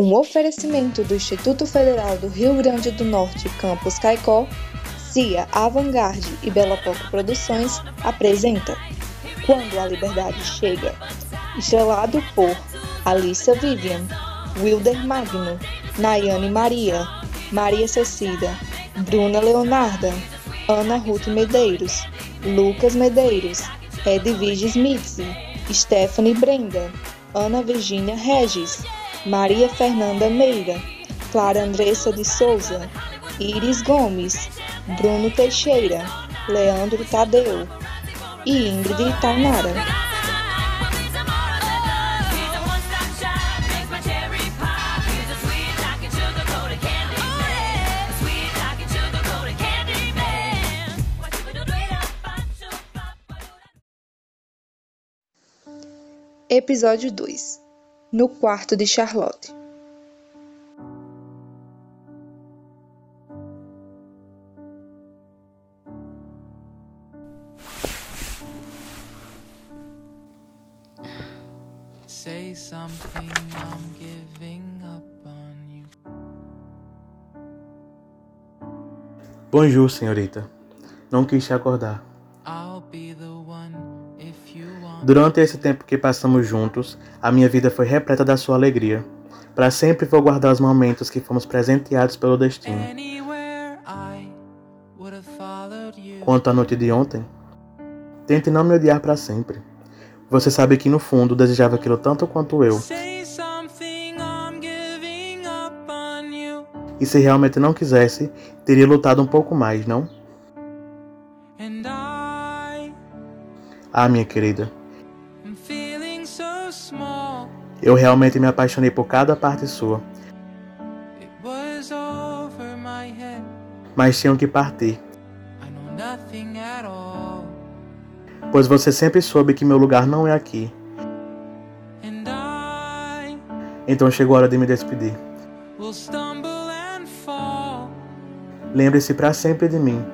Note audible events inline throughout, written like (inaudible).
Um oferecimento do Instituto Federal do Rio Grande do Norte, Campus Caicó, CIA Avantgarde e Bela Poco Produções apresenta Quando a Liberdade Chega, estrelado por Alissa Vivian, Wilder Magno, Nayane Maria, Maria Cecida, Bruna Leonarda, Ana Ruth Medeiros, Lucas Medeiros, Edvige Smith, Stephanie Brenda, Ana Virginia Regis, Maria Fernanda Meira, Clara Andressa de Souza, Iris Gomes, Bruno Teixeira, Leandro Tadeu e Ingrid Tainara. Episódio 2 No quarto de Charlotte Say something, I'm giving up on you. Bonjour, senhorita. Não quis te acordar. Durante esse tempo que passamos juntos, a minha vida foi repleta da sua alegria. Para sempre vou guardar os momentos que fomos presenteados pelo destino. Quanto à noite de ontem, tente não me odiar para sempre. Você sabe que no fundo desejava aquilo tanto quanto eu. E se realmente não quisesse, teria lutado um pouco mais, não? Ah, minha querida, eu realmente me apaixonei por cada parte sua, mas tinham que partir, pois você sempre soube que meu lugar não é aqui. Então chegou a hora de me despedir. Lembre-se para sempre de mim,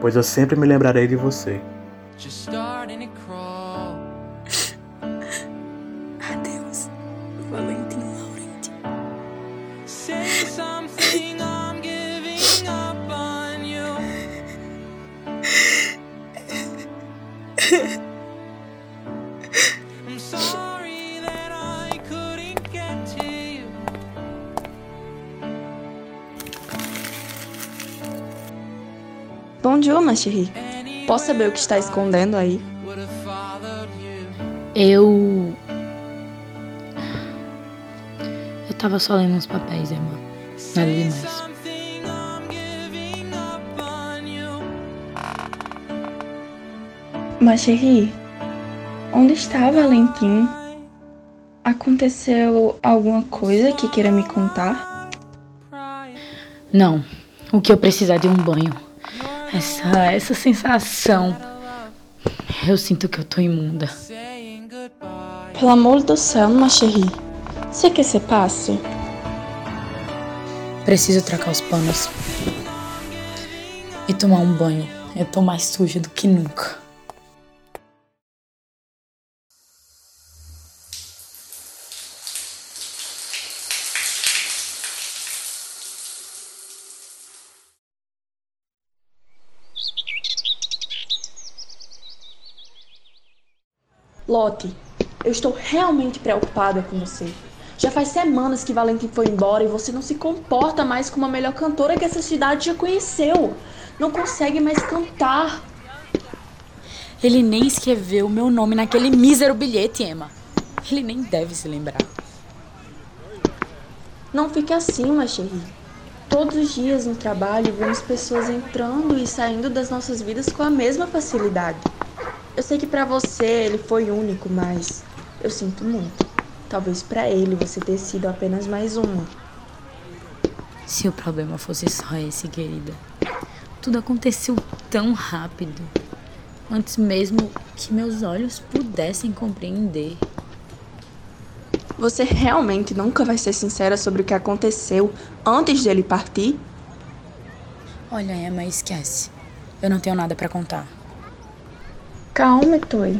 pois eu sempre me lembrarei de você. Bonjour, ma chérie. Posso saber o que está escondendo aí? Eu. Eu tava só lendo uns papéis, irmã. Nada demais. Ma chérie, onde está Valentim? Aconteceu alguma coisa que queira me contar? Não. O que eu precisar de um banho. Essa, essa sensação. Eu sinto que eu tô imunda. Pelo amor do céu, ma chérie. Você quer se passe? Preciso trocar os panos. E tomar um banho. Eu tô mais suja do que nunca. Lotte, eu estou realmente preocupada com você. Já faz semanas que Valentim foi embora e você não se comporta mais como a melhor cantora que essa cidade já conheceu. Não consegue mais cantar. Ele nem escreveu o meu nome naquele mísero bilhete, Emma. Ele nem deve se lembrar. Não fique assim, ma chérie. Todos os dias no trabalho vemos pessoas entrando e saindo das nossas vidas com a mesma facilidade. Eu sei que pra você ele foi único, mas eu sinto muito. Talvez pra ele você ter sido apenas mais uma. Se o problema fosse só esse, querida. Tudo aconteceu tão rápido. Antes mesmo que meus olhos pudessem compreender. Você realmente nunca vai ser sincera sobre o que aconteceu antes dele partir? Olha, Emma, esquece. Eu não tenho nada pra contar. Calma, Toy.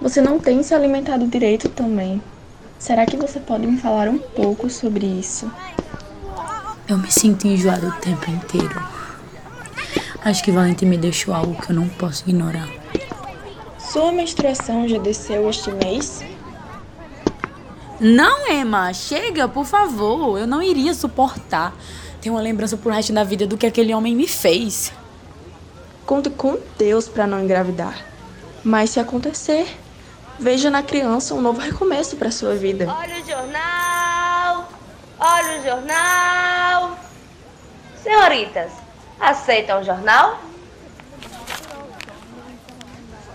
Você não tem se alimentado direito também. Será que você pode me falar um pouco sobre isso? Eu me sinto enjoada o tempo inteiro. Acho que Valentim me deixou algo que eu não posso ignorar. Sua menstruação já desceu este mês? Não, Emma, chega, por favor. Eu não iria suportar ter uma lembrança pro resto da vida do que aquele homem me fez. Conte com Deus para não engravidar. Mas se acontecer, veja na criança um novo recomeço para sua vida. Olha o jornal! Olha o jornal! Senhoritas, aceitam o jornal?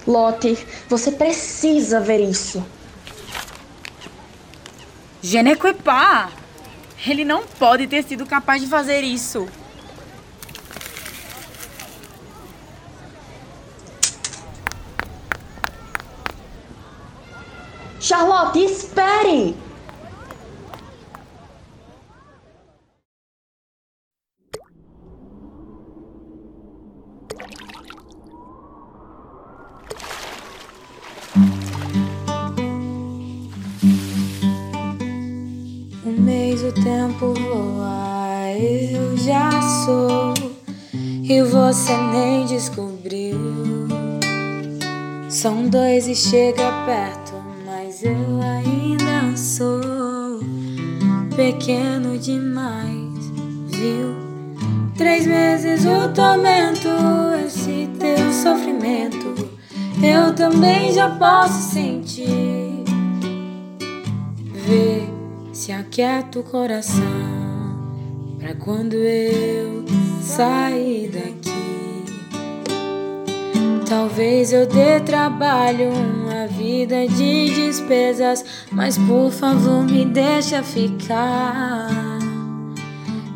Lotte, você precisa ver isso. Genequepá! Ele não pode ter sido capaz de fazer isso. Charlotte, espere! Um mês o tempo voa, eu já sou. E você nem descobriu. São dois e chega perto, eu ainda sou pequeno demais, viu? Três meses o tormento, esse teu sofrimento, eu também já posso sentir. Vê se aquieta o coração pra quando eu sair daqui. Talvez eu dê trabalho, vida de despesas, mas por favor me deixa ficar.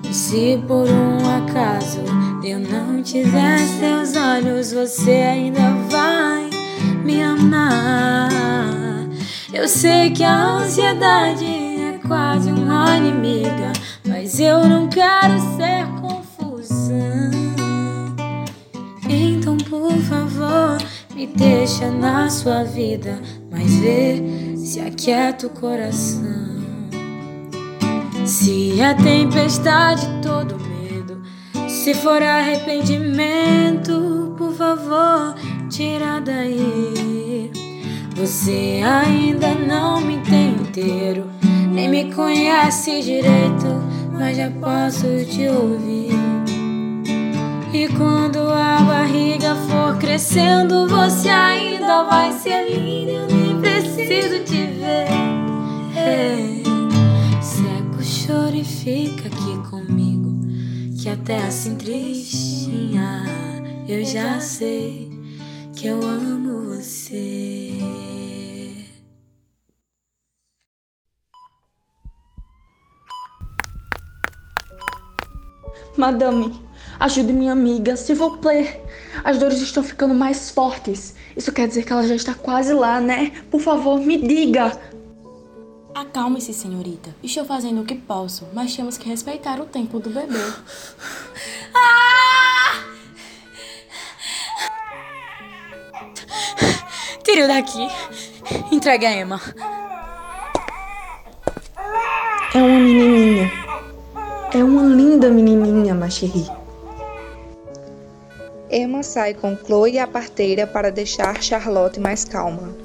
E se por um acaso eu não tiver seus olhos, você ainda vai me amar. Eu sei que a ansiedade é quase uma inimiga, mas eu não quero ser confusão. Então, por favor, me deixa na sua vida, mas vê se aquieta o coração. Se a tempestade todo medo, se for arrependimento, por favor, tira daí. Você ainda não me tem inteiro, nem me conhece direito, mas já posso te ouvir. E quando a barriga for crescendo, você ainda vai ser linda. Eu nem preciso te ver. É. Seca o choro e fica aqui comigo. Que até assim tristinha eu já sei que eu amo você. Madame, ajude minha amiga, s'il vous plaît. As dores estão ficando mais fortes. Isso quer dizer que ela já está quase lá, né? Por favor, me diga. Acalme-se, senhorita. Estou fazendo o que posso, mas temos que respeitar o tempo do bebê. (laughs) Tire-o daqui. Entregue a Emma. É uma menininha. É uma linda menininha, ma chérie. Emma sai com Chloe e a parteira para deixar Charlotte mais calma.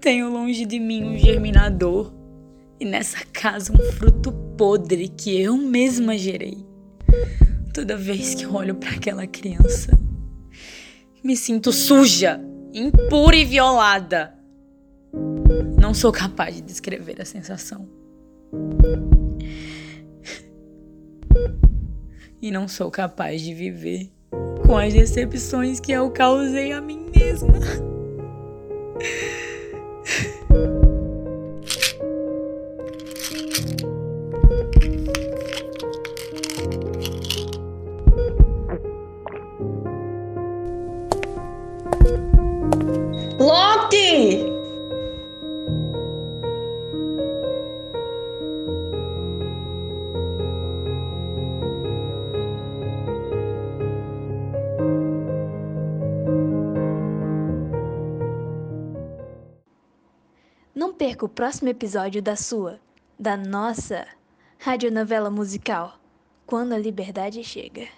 Tenho longe de mim um germinador e nessa casa um fruto podre que eu mesma gerei. Toda vez que olho para aquela criança, me sinto suja, impura e violada. Não sou capaz de descrever a sensação. E não sou capaz de viver com as decepções que eu causei a mim mesma. (laughs) perca o próximo episódio da sua, da nossa radionovela musical, Quando a Liberdade Chega.